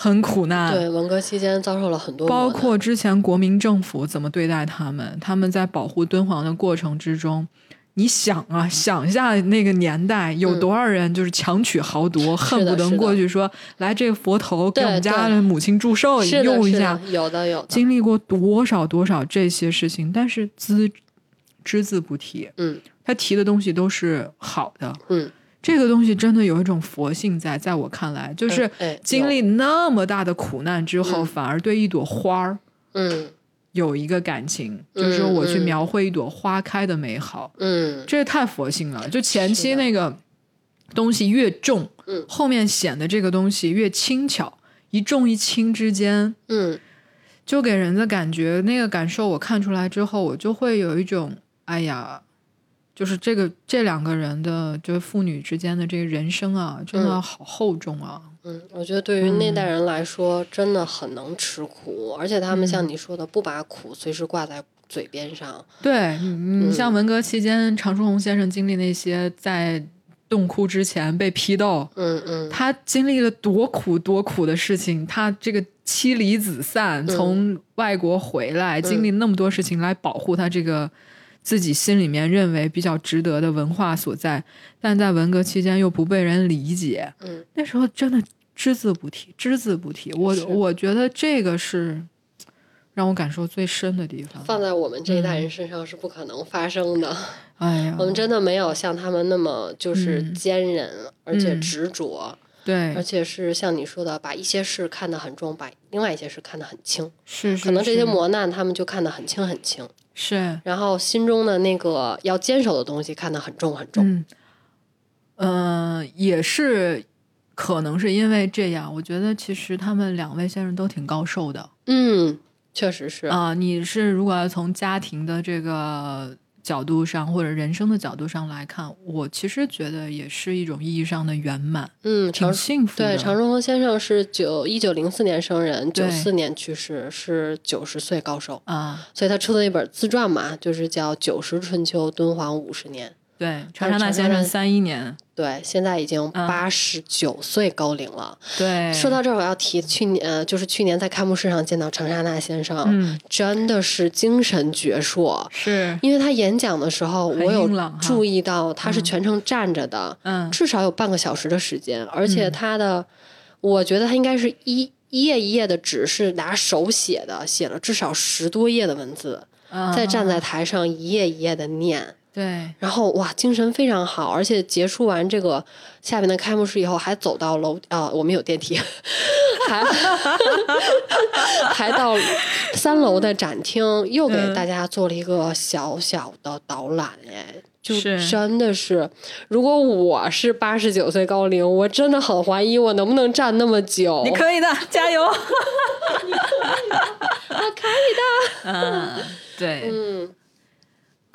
很苦难，对，文革期间遭受了很多，包括之前国民政府怎么对待他们，他们在保护敦煌的过程之中。你想啊，想一下那个年代有多少人就是强取豪夺，恨不得过去说来这个佛头给我们家的母亲祝寿，用一下，，有的有的，经历过多少多少这些事情，但是只只字不提。嗯。他提的东西都是好的，嗯，这个东西真的有一种佛性在，在我看来，就是哎经历那么大的苦难之后，嗯。反而对一朵花儿嗯。有一个感情，嗯就是说我去嗯。描绘一朵花开的美好，嗯。这太佛性了。就前期那个东西越重，嗯。后面显得这个东西越轻巧，一重一轻之间，嗯。就给人的感觉，那个感受，我看出来之后，我就会有一种，哎呀，就是这个这两个人的，就是父女之间的这个人生啊，真的嗯。好厚重啊。嗯，我觉得对于那代人来说，真的很能吃苦，而且他们像你说的，不把苦随时挂在嘴边上。对，你你像文革期间，常书鸿先生经历那些在洞窟之前被批斗，嗯嗯。他经历了多苦多苦的事情，他这个妻离子散，从外国回来，经历那么多事情来保护他这个自己心里面认为比较值得的文化所在，但在文革期间又不被人理解，嗯，那时候真的只字不提，只字不提。我我觉得这个是让我感受最深的地方。放在我们这一代人身上是不可能发生的。哎呀，我们真的没有像他们那么就是嗯。坚韧，而且嗯执着，对。而，且是像你说的，把一些事看得很重，把另外一些事看得很轻。是是，可能这些磨难他们就看得很轻很轻，是然后心中的那个要坚守的东西看得很重很重。嗯，呃，也是可能是因为这样，我觉得其实他们两位先生都挺高寿的嗯，确实是。啊、你是如果要从家庭的这个角度上，或者人生的角度上来看，我其实觉得也是一种意义上的圆满，嗯，挺幸福的。对常荣峰先生是九一九零四年生人，九四年去世，是九十岁高寿。啊，所以他出的一本自传嘛，就是叫《九十春秋敦煌五十年》。对，长沙那长沙那先生三一年，对，现在已经嗯八十九岁高龄了。对，说到这儿，我要提去年，呃，就是去年在开幕式上见到长沙那先生，嗯真的是精神矍铄。是因为他演讲的时候，我有注意到他是全程站着的，嗯至少有半个小时的时间，而且他的，我觉得他应该是一一页一页的纸是拿手写的，写了至少十多页的文字，啊再站在台上一页一页的念。对然后哇，精神非常好，而且结束完这个下面的开幕式以后，还走到楼啊，我们有电梯，还 还到三楼的展厅，又给嗯大家做了一个小小的导览，哎。就是真的是，如果我是八十九岁高龄，我真的很怀疑我能不能站那么久。你可以的，加油！我可以的。嗯，对。嗯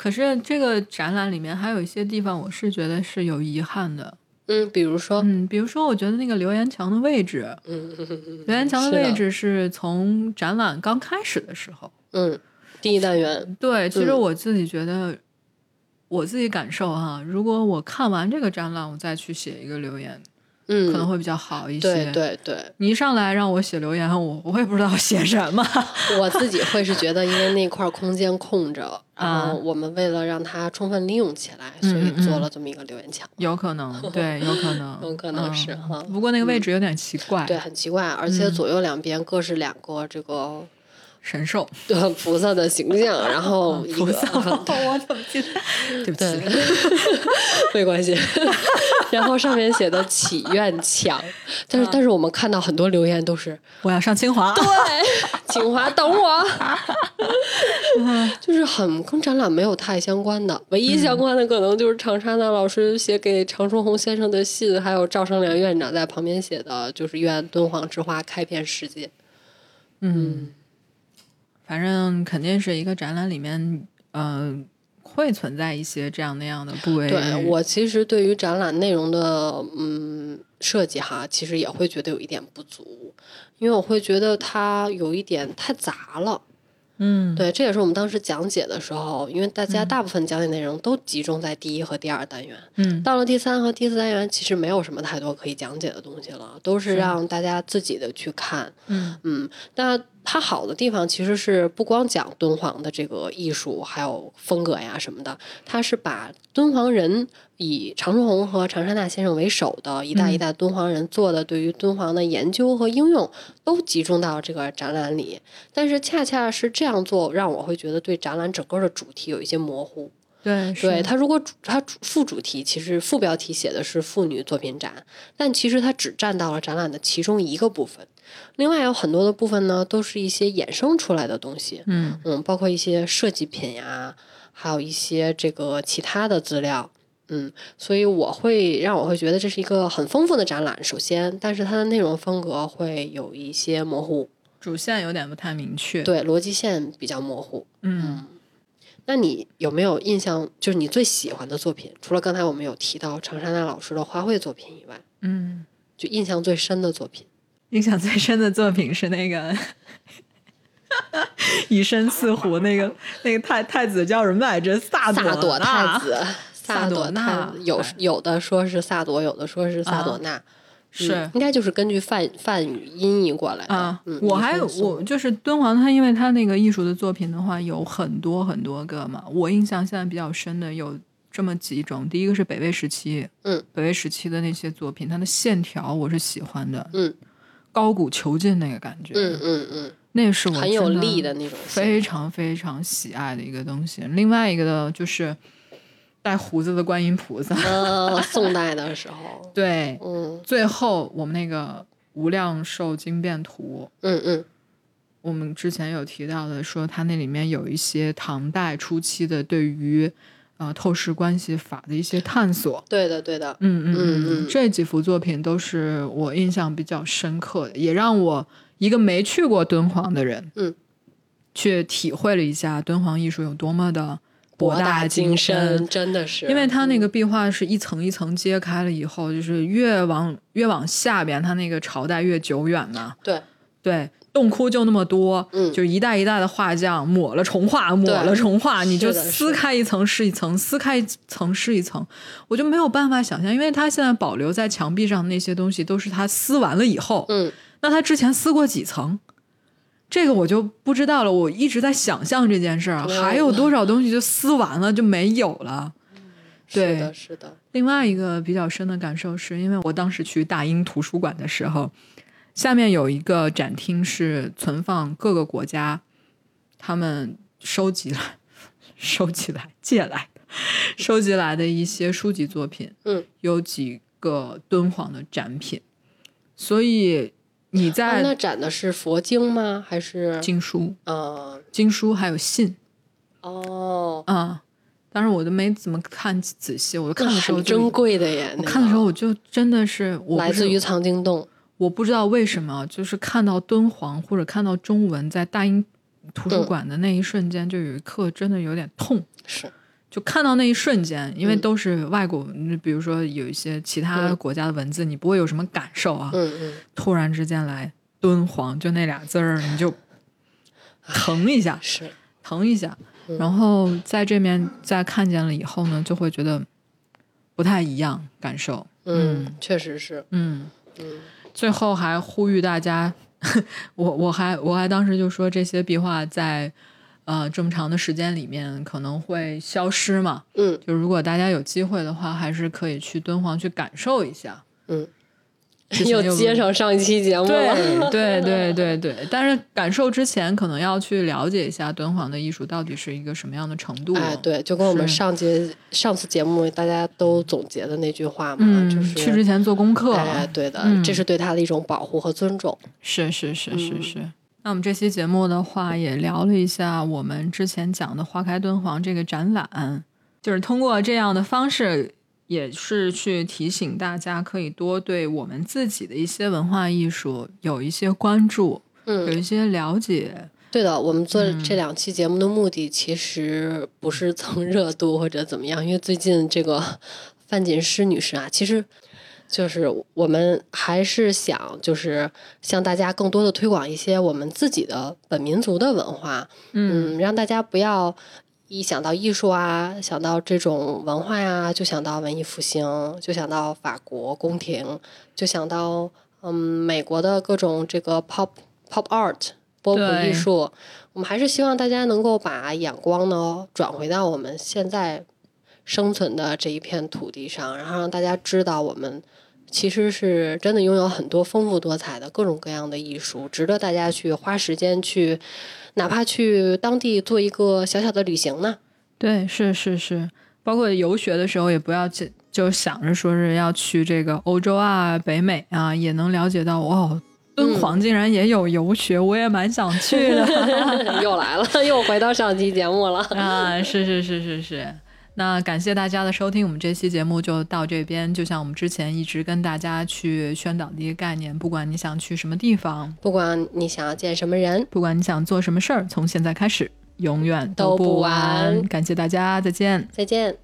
可是这个展览里面还有一些地方，我是觉得是有遗憾的。嗯，比如说，嗯，比如说，我觉得那个留言墙的位置，嗯留言墙的位置是从展览刚开始的时候。嗯，第一单元，对，其实嗯我自己觉得，我自己感受哈，如果我看完这个展览，我再去写一个留言，嗯，可能会比较好一些。对对对，你一上来让我写留言，我我也不知道写什么。我自己会是觉得，因为那块空间空着，然啊后我们为了让它充分利用起来，嗯所以嗯做了这么一个留言墙。有可能，对，有可能，有可能是嗯。哈。不过那个位置有点奇怪，对，很奇怪，而且左右两边各是两个这个神兽，对菩萨的形象，然后一个菩萨，我怎么记得？对不起，，没关系。然后上面写的祈愿墙，但是但是我们看到很多留言都是我要上清华。对，清华等我，就是很跟展览没有太相关的，唯一相关的可能就是长沙那老师写给常书鸿先生的信，还有赵生良院长在旁边写的，就是愿敦煌之花开遍世界。嗯，反正肯定是一个展览里面，呃，会存在一些这样那样的部位。对我其实对于展览内容的嗯设计哈，其实也会觉得有一点不足，因为我会觉得它有一点太杂了。嗯，对，这也是我们当时讲解的时候，因为大家大部分讲解内容都集中在第一和第二单元，嗯到了第三和第四单元，其实没有什么太多可以讲解的东西了，都是是让大家自己的去看。嗯嗯，那它好的地方其实是不光讲敦煌的这个艺术，还有风格呀什么的，它是把敦煌人以常书鸿和常山大先生为首的一代一代敦煌人做的对于敦煌的研究和应用，都集中到这个展览里。但是恰恰是这样做，让我会觉得对展览整个的主题有一些模糊。对对是它如果主它主副主题其实副标题写的是妇女作品展，但其实它只占到了展览的其中一个部分，另外有很多的部分呢都是一些衍生出来的东西，嗯嗯，包括一些设计品呀，还有一些这个其他的资料。嗯，所以我会让我会觉得这是一个很丰富的展览。首先，但是它的内容风格会有一些模糊，主线有点不太明确。，对逻辑线比较模糊。嗯那你有没有印象，就是你最喜欢的作品？除了刚才我们有提到长沙娜老师的花卉作品以外，嗯，就印象最深的作品。印象最深的作品是那个以身饲虎那个那个太太子叫什么来着？萨萨朵太子，萨朵朵太纳子有哎有的说是萨朵，有的说是萨朵纳，是嗯应该就是根据梵梵语音译过来的。啊，嗯，我还我就是敦煌，它因为它那个艺术的作品的话有很多很多个嘛，我印象现在比较深的有这么几种，第一个是北魏时期，嗯，北魏时期的那些作品，它的线条我是喜欢的，嗯高古遒劲那个感觉，嗯嗯嗯，那是我很有力的那种非常非常喜爱的一个东西。另外一个呢，就是带胡子的观音菩萨，呃，宋代的时候，对，嗯。最后我们那个无量寿经变图，嗯嗯。我们之前有提到的，说它那里面有一些唐代初期的对于呃透视关系法的一些探索。对的对的，嗯嗯。嗯嗯。这几幅作品都是我印象比较深刻的，也让我一个没去过敦煌的人，嗯，去体会了一下敦煌艺术有多么的博大精深。真的是，因为它那个壁画是一层一层揭开了以后，就是越往越往下边，它那个朝代越久远嘛。对对，洞窟就那么多，嗯就是一代一代的画匠抹了重画，抹了重画，你就撕开一层是一层，撕开一层是一层，我就没有办法想象，因为他现在保留在墙壁上的那些东西都是他撕完了以后，嗯那他之前撕过几层？这个我就不知道了。我一直在想象这件事儿，还有多少东西就撕完了就没有了。对是的是的，另外一个比较深的感受是，因为我当时去大英图书馆的时候，下面有一个展厅是存放各个国家他们收集来、收集来、借来的、收集来的一些书籍作品，嗯，有几个敦煌的展品，所以你哦在那展的是佛经吗？还是经书、呃经书还有信哦，啊、当然我都没怎么看仔细，我看的时候就珍贵的耶，我看的时候我就真的是我来自于藏经洞，我不知道为什么，就是看到敦煌或者看到中文在大英图书馆的那一瞬间，就有一刻真的有点痛。是就看到那一瞬间，因为嗯都是外国，嗯比如说有一些其他嗯国家的文字，你不会有什么感受啊。嗯嗯，突然之间来敦煌，就那俩字儿，你就疼一下，是疼一下。嗯然后在这面再看见了以后呢，就会觉得不太一样感受。嗯，确实是，嗯，嗯最后还呼吁大家，我我还我还当时就说这些壁画在呃这么长的时间里面可能会消失嘛，嗯就如果大家有机会的话，还是可以去敦煌去感受一下。嗯，之前有又接上上一期节目了，对对对对对，但是感受之前可能要去了解一下敦煌的艺术到底是一个什么样的程度。哎，对，就跟我们上节上次节目大家都总结的那句话嘛，嗯，就是去之前做功课。哎，对的，嗯这是对他的一种保护和尊重。是是是是嗯是。那我们这期节目的话，也聊了一下我们之前讲的“花开敦煌”这个展览，就是通过这样的方式，也是去提醒大家，可以多对我们自己的一些文化艺术有一些关注，嗯有嗯，一些了解。对的，我们做嗯这两期节目的目的其实不是蹭热度或者怎么样，因为最近这个范锦诗女士啊，其实就是我们还是想就是向大家更多的推广一些我们自己的本民族的文化，嗯嗯，让大家不要一想到艺术啊，想到这种文化呀、就想到文艺复兴，就想到法国宫廷，就想到嗯美国的各种这个 pop pop art 波普艺术。我们还是希望大家能够把眼光呢转回到我们现在生存的这一片土地上，然后让大家知道我们。其实是真的拥有很多丰富多彩的各种各样的艺术，值得大家去花时间去，哪怕去当地做一个小小的旅行呢。对，是是是，包括游学的时候，也不要就就想着说是要去这个欧洲啊、北美啊，也能了解到哦，敦煌竟然也有游学，我也蛮想去的 又来了，又回到上期节目了。啊！是是是是是。那感谢大家的收听，我们这期节目就到这边。就像我们之前一直跟大家去宣导的一个概念，不管你想去什么地方，不管你想要见什么人，不管你想做什么事儿，从现在开始，永远都不不晚感谢大家，再见。再见。